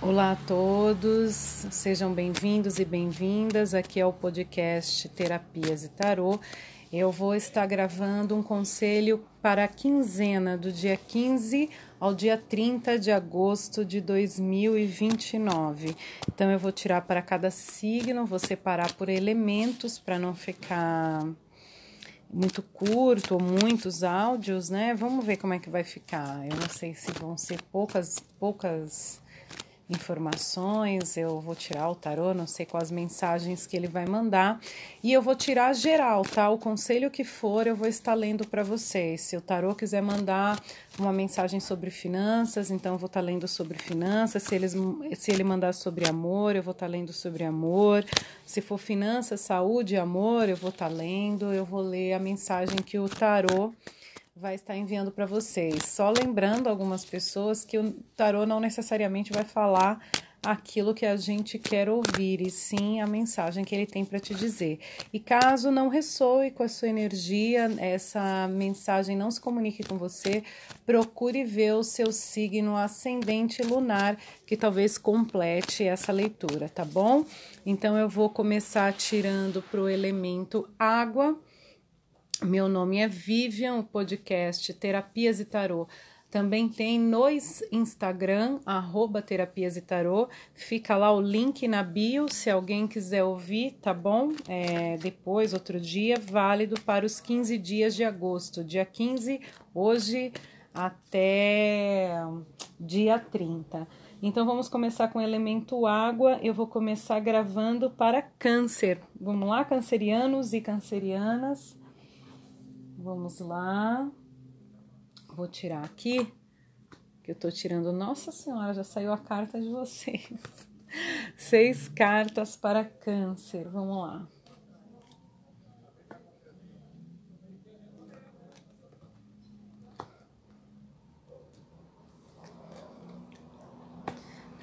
Olá a todos, sejam bem-vindos e bem-vindas aqui ao podcast Terapias e Tarô. Eu vou estar gravando um conselho para a quinzena do dia 15 ao dia 30 de agosto de 2029. Então eu vou tirar para cada signo, vou separar por elementos para não ficar muito curto ou muitos áudios, né? Vamos ver como é que vai ficar. Eu não sei se vão ser poucas poucas informações, eu vou tirar o tarô, não sei quais mensagens que ele vai mandar, e eu vou tirar geral, tá? O conselho que for, eu vou estar lendo para vocês. Se o tarô quiser mandar uma mensagem sobre finanças, então eu vou estar lendo sobre finanças. Se, eles, se ele mandar sobre amor, eu vou estar lendo sobre amor. Se for finanças, saúde, amor, eu vou estar lendo. Eu vou ler a mensagem que o tarô vai estar enviando para vocês. Só lembrando algumas pessoas que o tarô não necessariamente vai falar aquilo que a gente quer ouvir, e sim a mensagem que ele tem para te dizer. E caso não ressoe com a sua energia, essa mensagem não se comunique com você, procure ver o seu signo ascendente lunar, que talvez complete essa leitura, tá bom? Então eu vou começar tirando para o elemento água meu nome é Vivian, o podcast Terapias e Tarô. Também tem no Instagram, arroba Terapias e Tarô. Fica lá o link na bio, se alguém quiser ouvir, tá bom? É, depois, outro dia, válido para os 15 dias de agosto. Dia 15, hoje até dia 30. Então vamos começar com o elemento água. Eu vou começar gravando para câncer. Vamos lá, cancerianos e cancerianas. Vamos lá. Vou tirar aqui, que eu tô tirando. Nossa Senhora, já saiu a carta de vocês. Seis cartas para Câncer. Vamos lá.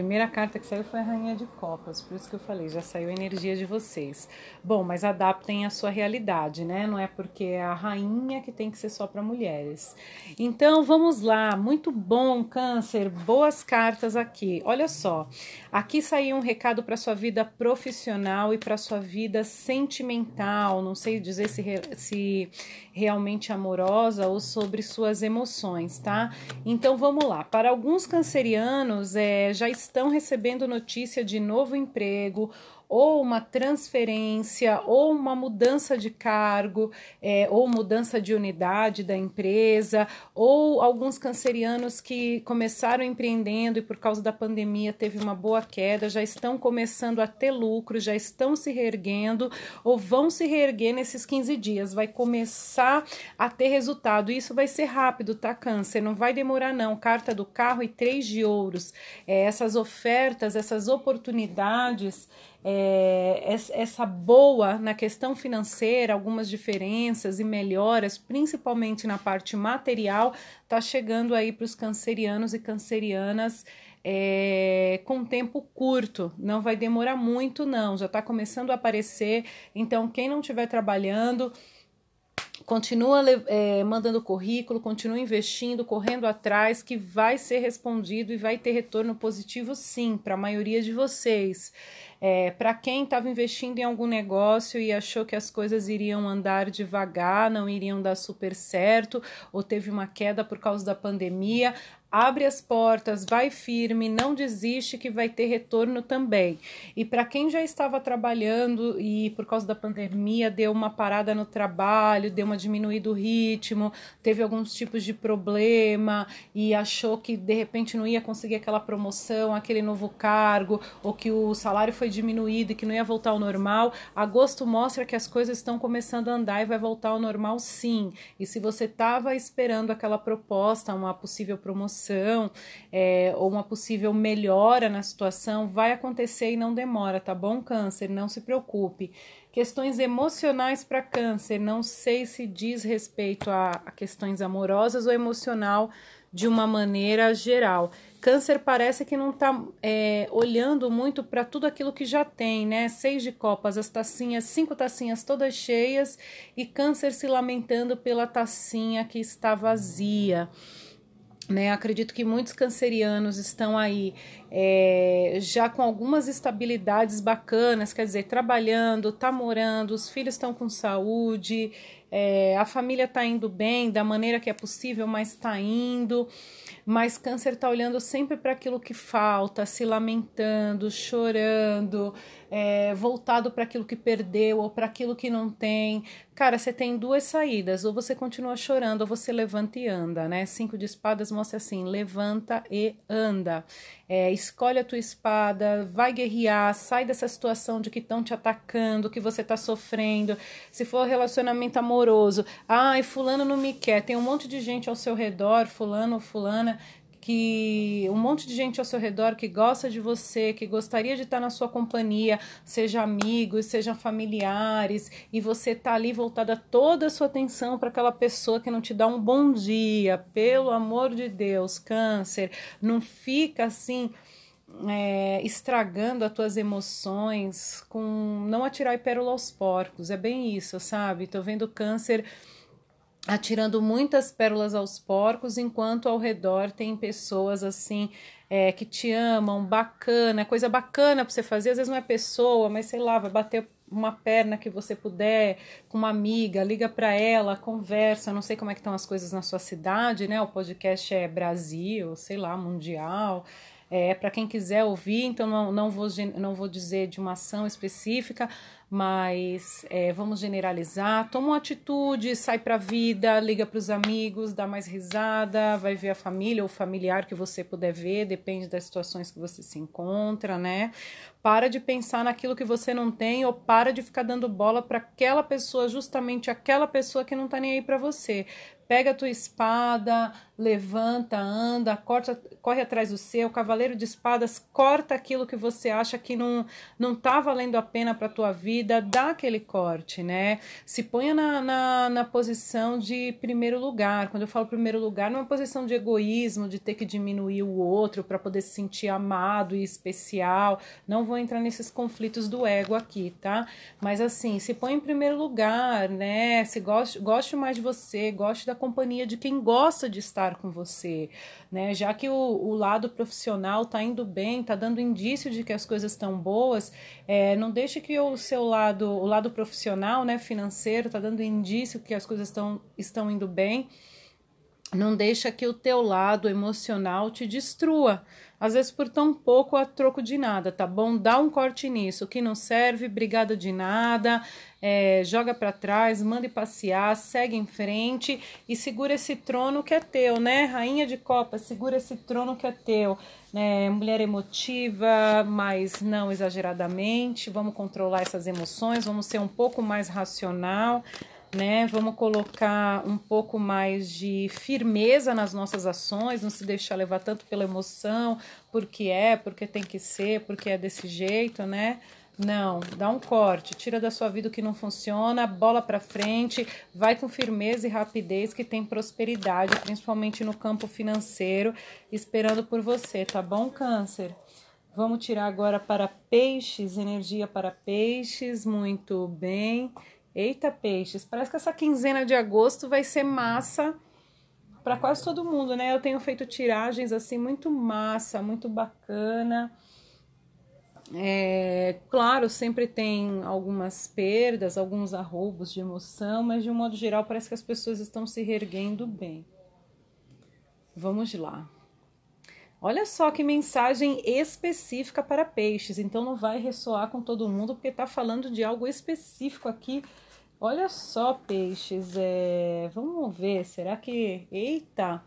Primeira carta que saiu foi a Rainha de Copas, por isso que eu falei, já saiu a energia de vocês. Bom, mas adaptem a sua realidade, né? Não é porque é a rainha que tem que ser só para mulheres. Então, vamos lá. Muito bom, Câncer. Boas cartas aqui. Olha só. Aqui saiu um recado para sua vida profissional e para sua vida sentimental. Não sei dizer se, se realmente amorosa ou sobre suas emoções, tá? Então, vamos lá. Para alguns cancerianos, é, já estão recebendo notícia de novo emprego ou uma transferência, ou uma mudança de cargo, é, ou mudança de unidade da empresa, ou alguns cancerianos que começaram empreendendo e por causa da pandemia teve uma boa queda, já estão começando a ter lucro, já estão se reerguendo, ou vão se reerguer nesses 15 dias, vai começar a ter resultado. Isso vai ser rápido, tá, Câncer? Não vai demorar, não. Carta do carro e três de ouros. É, essas ofertas, essas oportunidades é, essa boa na questão financeira, algumas diferenças e melhoras, principalmente na parte material, está chegando aí para os cancerianos e cancerianas. É, com tempo curto, não vai demorar muito, não, já está começando a aparecer. Então, quem não estiver trabalhando, continua é, mandando currículo, continua investindo, correndo atrás, que vai ser respondido e vai ter retorno positivo, sim, para a maioria de vocês. É, para quem estava investindo em algum negócio e achou que as coisas iriam andar devagar, não iriam dar super certo, ou teve uma queda por causa da pandemia, abre as portas, vai firme, não desiste que vai ter retorno também. E para quem já estava trabalhando e por causa da pandemia deu uma parada no trabalho, deu uma diminuída o ritmo, teve alguns tipos de problema e achou que de repente não ia conseguir aquela promoção, aquele novo cargo, ou que o salário foi diminuído e que não ia voltar ao normal, agosto mostra que as coisas estão começando a andar e vai voltar ao normal sim. E se você estava esperando aquela proposta, uma possível promoção situação é, ou uma possível melhora na situação vai acontecer e não demora, tá bom, Câncer? Não se preocupe. Questões emocionais para Câncer, não sei se diz respeito a, a questões amorosas ou emocional de uma maneira geral. Câncer parece que não está é, olhando muito para tudo aquilo que já tem, né? Seis de copas, as tacinhas, cinco tacinhas todas cheias e Câncer se lamentando pela tacinha que está vazia. Né, acredito que muitos cancerianos estão aí é, já com algumas estabilidades bacanas, quer dizer, trabalhando, tá morando, os filhos estão com saúde, é, a família está indo bem da maneira que é possível, mas está indo. Mas câncer está olhando sempre para aquilo que falta, se lamentando, chorando, é, voltado para aquilo que perdeu ou para aquilo que não tem. Cara, você tem duas saídas: ou você continua chorando, ou você levanta e anda, né? Cinco de espadas mostra assim: levanta e anda. É, escolhe a tua espada, vai guerrear, sai dessa situação de que estão te atacando, que você está sofrendo. Se for relacionamento amoroso, ai, fulano não me quer, tem um monte de gente ao seu redor, fulano ou fulana, que um monte de gente ao seu redor que gosta de você, que gostaria de estar na sua companhia, seja amigos, sejam familiares, e você tá ali voltada toda a sua atenção para aquela pessoa que não te dá um bom dia, pelo amor de Deus, câncer, não fica assim. É, estragando as tuas emoções com não atirar pérola aos porcos, é bem isso, sabe? Tô vendo câncer atirando muitas pérolas aos porcos, enquanto ao redor tem pessoas assim é, que te amam, bacana, coisa bacana para você fazer. Às vezes não é pessoa, mas sei lá, vai bater uma perna que você puder com uma amiga, liga para ela, conversa. Não sei como é que estão as coisas na sua cidade, né? O podcast é Brasil, sei lá, mundial. É para quem quiser ouvir, então não, não, vou, não vou dizer de uma ação específica, mas é, vamos generalizar. Toma uma atitude, sai para a vida, liga para os amigos, dá mais risada, vai ver a família ou familiar que você puder ver, depende das situações que você se encontra, né? Para de pensar naquilo que você não tem ou para de ficar dando bola para aquela pessoa, justamente aquela pessoa que não tá nem aí para você pega a tua espada, levanta, anda, corta, corre atrás do seu, cavaleiro de espadas, corta aquilo que você acha que não não tá valendo a pena para tua vida, dá aquele corte, né? Se ponha na, na, na posição de primeiro lugar. Quando eu falo primeiro lugar, não é uma posição de egoísmo, de ter que diminuir o outro para poder se sentir amado e especial. Não vou entrar nesses conflitos do ego aqui, tá? Mas assim, se põe em primeiro lugar, né? Se goste, goste mais de você, goste da companhia de quem gosta de estar com você, né? Já que o, o lado profissional tá indo bem, tá dando indício de que as coisas estão boas, é, não deixe que o seu lado, o lado profissional, né, financeiro, tá dando indício que as coisas estão, estão indo bem. Não deixa que o teu lado emocional te destrua às vezes por tão pouco a troco de nada, tá bom? Dá um corte nisso, que não serve, brigada de nada, é, joga para trás, manda passear, segue em frente e segura esse trono que é teu, né? Rainha de Copas, segura esse trono que é teu. né? mulher emotiva, mas não exageradamente. Vamos controlar essas emoções, vamos ser um pouco mais racional né? Vamos colocar um pouco mais de firmeza nas nossas ações, não se deixar levar tanto pela emoção, porque é, porque tem que ser, porque é desse jeito, né? Não, dá um corte, tira da sua vida o que não funciona, bola para frente, vai com firmeza e rapidez que tem prosperidade, principalmente no campo financeiro, esperando por você, tá bom, Câncer? Vamos tirar agora para peixes, energia para peixes, muito bem. Eita, peixes, parece que essa quinzena de agosto vai ser massa para quase todo mundo, né? Eu tenho feito tiragens assim muito massa, muito bacana. É, claro, sempre tem algumas perdas, alguns arroubos de emoção, mas de um modo geral parece que as pessoas estão se reerguendo bem. Vamos lá. Olha só que mensagem específica para peixes, então não vai ressoar com todo mundo porque está falando de algo específico aqui. Olha só, peixes, é... vamos ver, será que. Eita!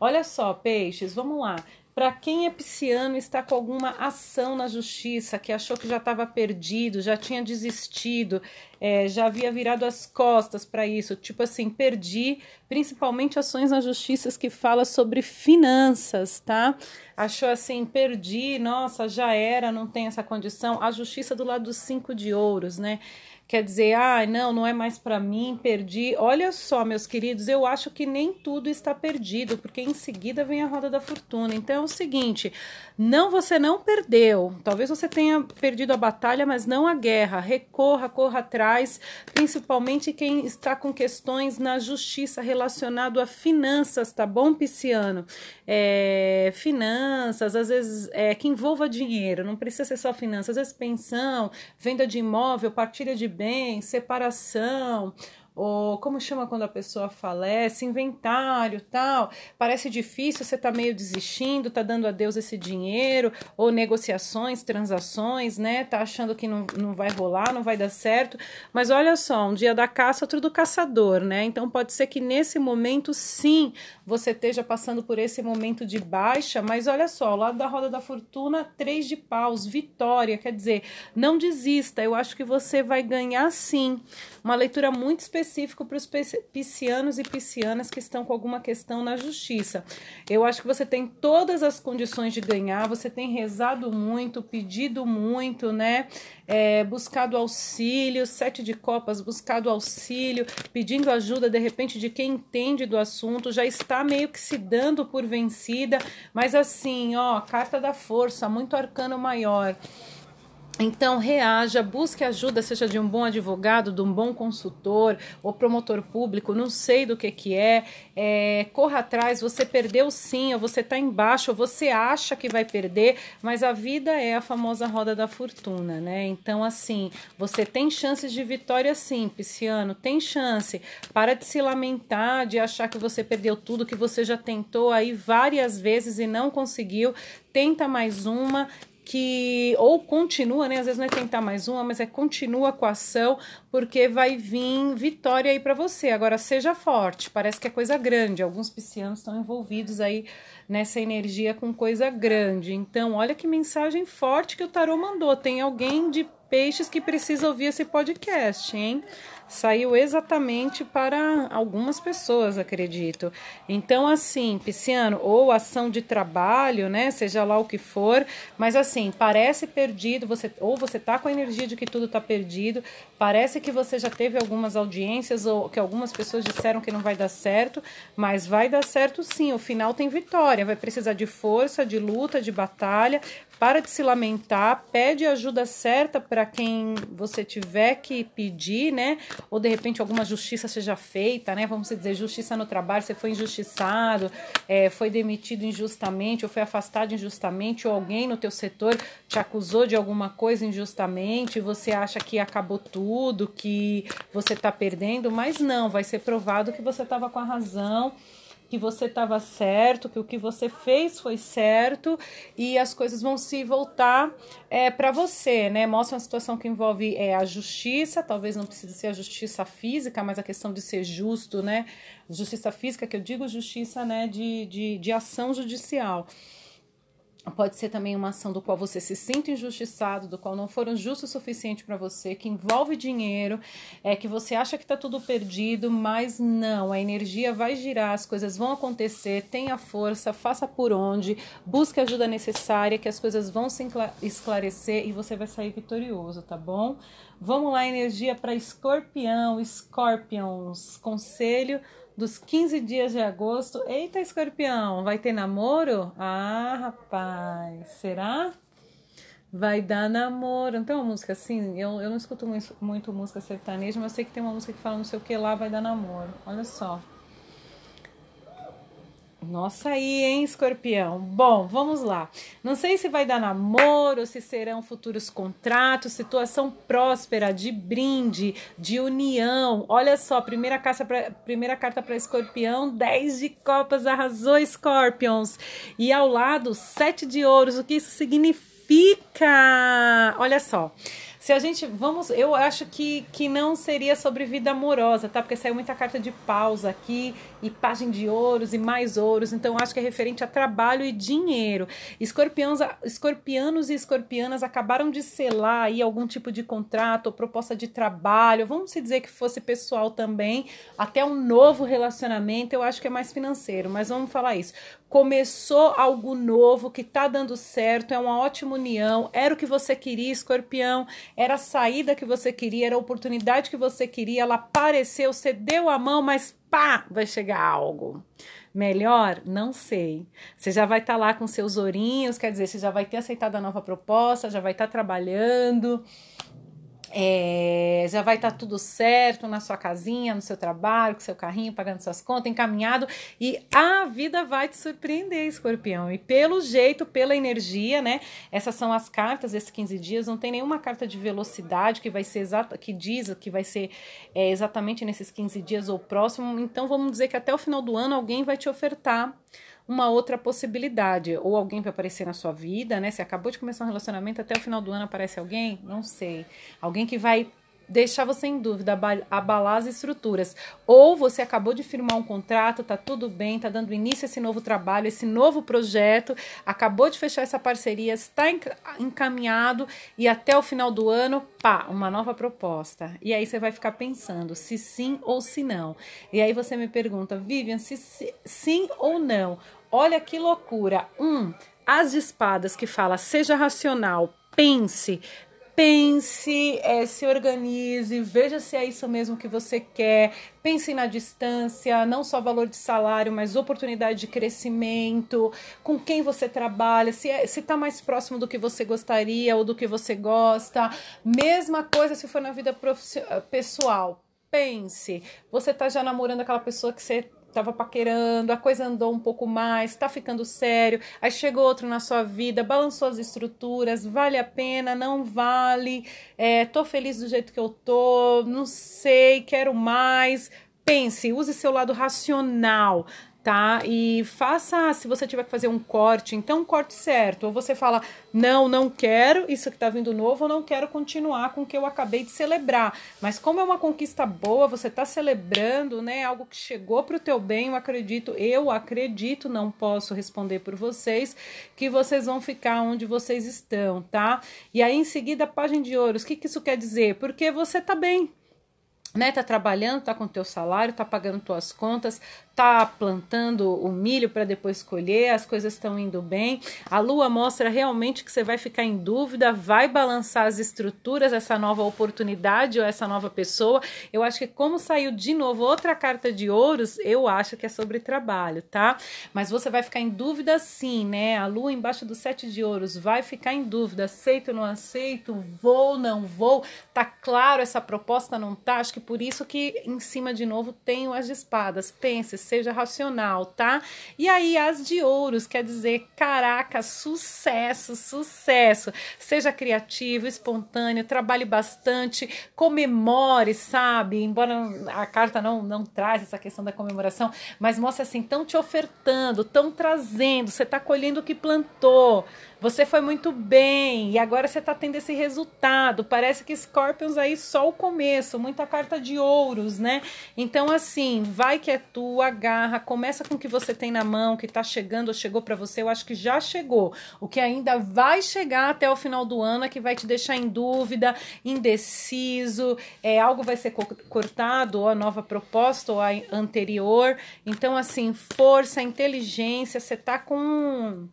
Olha só, peixes, vamos lá. Para quem é pisciano está com alguma ação na justiça, que achou que já estava perdido, já tinha desistido, é, já havia virado as costas para isso, tipo assim, perdi, principalmente ações na justiça que fala sobre finanças, tá? Achou assim, perdi, nossa, já era, não tem essa condição. A justiça do lado dos cinco de ouros, né? Quer dizer, ah, não, não é mais para mim, perdi. Olha só, meus queridos, eu acho que nem tudo está perdido, porque em seguida vem a roda da fortuna. Então é o seguinte, não você não perdeu. Talvez você tenha perdido a batalha, mas não a guerra. Recorra, corra atrás principalmente quem está com questões na justiça relacionado a finanças, tá bom, Pisciano? É, finanças, às vezes é, que envolva dinheiro, não precisa ser só finanças, às vezes pensão, venda de imóvel, partilha de bens, separação ou como chama quando a pessoa falece, inventário, tal. Parece difícil, você tá meio desistindo, tá dando a Deus esse dinheiro, ou negociações, transações, né? Tá achando que não, não vai rolar, não vai dar certo. Mas olha só, um dia da caça, outro do caçador, né? Então pode ser que nesse momento, sim, você esteja passando por esse momento de baixa, mas olha só, ao lado da roda da fortuna, três de paus, vitória, quer dizer, não desista, eu acho que você vai ganhar sim. Uma leitura muito específica para os piscianos e piscianas que estão com alguma questão na justiça. Eu acho que você tem todas as condições de ganhar, você tem rezado muito, pedido muito, né? É, buscado auxílio, sete de copas, buscado auxílio, pedindo ajuda de repente de quem entende do assunto, já está meio que se dando por vencida, mas assim, ó, carta da força, muito arcano maior. Então, reaja, busque ajuda, seja de um bom advogado, de um bom consultor ou promotor público, não sei do que que é, é corra atrás, você perdeu sim, ou você está embaixo, ou você acha que vai perder, mas a vida é a famosa roda da fortuna, né? Então, assim, você tem chances de vitória sim, Pisciano, tem chance. Para de se lamentar, de achar que você perdeu tudo, que você já tentou aí várias vezes e não conseguiu, tenta mais uma que ou continua, né? Às vezes não é tentar mais uma, mas é continua com a ação, porque vai vir vitória aí para você. Agora seja forte, parece que é coisa grande. Alguns piscianos estão envolvidos aí nessa energia com coisa grande. Então, olha que mensagem forte que o tarô mandou. Tem alguém de peixes que precisa ouvir esse podcast, hein? Saiu exatamente para algumas pessoas, acredito. Então, assim, Pisciano, ou ação de trabalho, né? Seja lá o que for, mas assim, parece perdido, você ou você tá com a energia de que tudo tá perdido, parece que você já teve algumas audiências ou que algumas pessoas disseram que não vai dar certo, mas vai dar certo sim, o final tem vitória, vai precisar de força, de luta, de batalha, para de se lamentar, pede ajuda certa para quem você tiver que pedir, né? Ou de repente alguma justiça seja feita, né? Vamos dizer, justiça no trabalho, você foi injustiçado, é, foi demitido injustamente, ou foi afastado injustamente, ou alguém no teu setor te acusou de alguma coisa injustamente, você acha que acabou tudo, que você está perdendo, mas não, vai ser provado que você estava com a razão que você estava certo, que o que você fez foi certo e as coisas vão se voltar é, para você, né? Mostra uma situação que envolve é, a justiça, talvez não precise ser a justiça física, mas a questão de ser justo, né? Justiça física, que eu digo justiça né, de, de, de ação judicial. Pode ser também uma ação do qual você se sente injustiçado, do qual não foram justo o suficiente para você, que envolve dinheiro, é que você acha que está tudo perdido, mas não, a energia vai girar, as coisas vão acontecer, tenha força, faça por onde, busque a ajuda necessária, que as coisas vão se esclarecer e você vai sair vitorioso, tá bom? Vamos lá, energia para escorpião, escorpions, conselho dos 15 dias de agosto. Eita, escorpião, vai ter namoro? Ah, rapaz, será? Vai dar namoro. Não tem uma música assim? Eu, eu não escuto muito, muito música sertaneja, mas eu sei que tem uma música que fala não sei o que lá, vai dar namoro. Olha só. Nossa aí, hein, escorpião? Bom, vamos lá. Não sei se vai dar namoro, se serão futuros contratos, situação próspera, de brinde, de união. Olha só, primeira, carta pra, primeira carta para escorpião, 10 de copas, arrasou, Scorpions. E ao lado, 7 de ouros. O que isso significa? Olha só. Se a gente. Vamos. Eu acho que, que não seria sobre vida amorosa, tá? Porque saiu muita carta de pausa aqui, e página de ouros e mais ouros. Então, acho que é referente a trabalho e dinheiro. Escorpiões, escorpianos e escorpianas acabaram de selar aí algum tipo de contrato ou proposta de trabalho. Vamos se dizer que fosse pessoal também, até um novo relacionamento. Eu acho que é mais financeiro, mas vamos falar isso começou algo novo que tá dando certo, é uma ótima união, era o que você queria, escorpião, era a saída que você queria, era a oportunidade que você queria, ela apareceu, você deu a mão, mas pá, vai chegar algo. Melhor? Não sei. Você já vai estar tá lá com seus ourinhos, quer dizer, você já vai ter aceitado a nova proposta, já vai estar tá trabalhando É, já vai estar tá tudo certo na sua casinha, no seu trabalho, com seu carrinho, pagando suas contas, encaminhado e a vida vai te surpreender, escorpião. E pelo jeito, pela energia, né? Essas são as cartas desses 15 dias, não tem nenhuma carta de velocidade que vai ser exata, que diz que vai ser é, exatamente nesses 15 dias ou próximo. Então vamos dizer que até o final do ano alguém vai te ofertar uma outra possibilidade. Ou alguém vai aparecer na sua vida, né? Você acabou de começar um relacionamento, até o final do ano aparece alguém? Não sei. Alguém que vai deixar você em dúvida, abalar as estruturas. Ou você acabou de firmar um contrato, tá tudo bem, tá dando início a esse novo trabalho, esse novo projeto, acabou de fechar essa parceria, está encaminhado e até o final do ano, pá, uma nova proposta. E aí você vai ficar pensando se sim ou se não. E aí você me pergunta, Vivian, se, se sim ou não. Olha que loucura. Um, as de espadas que fala seja racional, pense, pense, é, se organize, veja se é isso mesmo que você quer, pense na distância, não só valor de salário, mas oportunidade de crescimento, com quem você trabalha, se é, está mais próximo do que você gostaria ou do que você gosta. Mesma coisa se for na vida pessoal. Pense, você está já namorando aquela pessoa que você estava paquerando, a coisa andou um pouco mais, tá ficando sério, aí chegou outro na sua vida, balançou as estruturas, vale a pena, não vale, é, tô feliz do jeito que eu tô, não sei, quero mais. Pense, use seu lado racional, tá? E faça, se você tiver que fazer um corte, então corte certo. Ou você fala, não, não quero isso que tá vindo novo, ou não quero continuar com o que eu acabei de celebrar. Mas como é uma conquista boa, você tá celebrando, né? Algo que chegou pro teu bem, eu acredito, eu acredito, não posso responder por vocês, que vocês vão ficar onde vocês estão, tá? E aí, em seguida, a página de ouros, o que, que isso quer dizer? Porque você tá bem, né, tá trabalhando, tá com teu salário, tá pagando tuas contas, tá plantando o milho para depois colher, as coisas estão indo bem. A lua mostra realmente que você vai ficar em dúvida, vai balançar as estruturas, essa nova oportunidade ou essa nova pessoa. Eu acho que como saiu de novo outra carta de ouros, eu acho que é sobre trabalho, tá? Mas você vai ficar em dúvida sim, né? A lua embaixo do sete de ouros vai ficar em dúvida, aceito ou não aceito, vou, não vou. Tá claro essa proposta não tá? Acho que por isso que em cima de novo tenho as espadas. Pense, seja racional, tá? E aí as de ouros quer dizer, caraca, sucesso, sucesso. Seja criativo, espontâneo, trabalhe bastante, comemore, sabe? Embora a carta não não traz essa questão da comemoração, mas mostra assim, estão te ofertando, estão trazendo, você está colhendo o que plantou. Você foi muito bem e agora você está tendo esse resultado. Parece que Scorpions aí só o começo, muita carta de ouros, né? Então, assim, vai que é tua, agarra, começa com o que você tem na mão, que está chegando ou chegou para você. Eu acho que já chegou. O que ainda vai chegar até o final do ano é que vai te deixar em dúvida, indeciso, é, algo vai ser cortado, ou a nova proposta, ou a anterior. Então, assim, força, inteligência, você tá com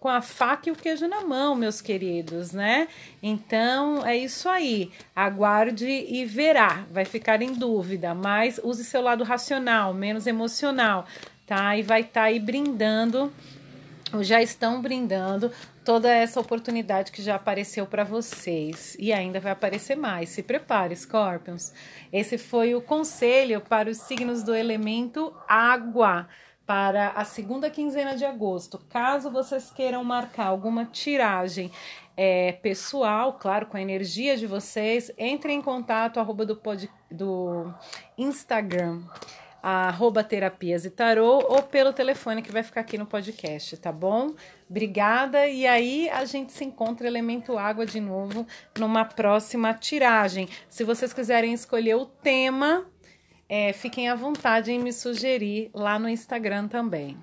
com a faca e o queijo na mão, meus queridos, né? Então é isso aí. Aguarde e verá. Vai ficar em dúvida, mas use seu lado racional, menos emocional, tá? E vai estar tá aí brindando, ou já estão brindando toda essa oportunidade que já apareceu para vocês e ainda vai aparecer mais. Se prepare, Scorpions. Esse foi o conselho para os signos do elemento água para a segunda quinzena de agosto. Caso vocês queiram marcar alguma tiragem é, pessoal, claro, com a energia de vocês, entre em contato arroba do, pod, do Instagram, arroba terapias e tarô, ou pelo telefone que vai ficar aqui no podcast, tá bom? Obrigada, e aí a gente se encontra Elemento Água de novo numa próxima tiragem. Se vocês quiserem escolher o tema, é, fiquem à vontade em me sugerir lá no Instagram também.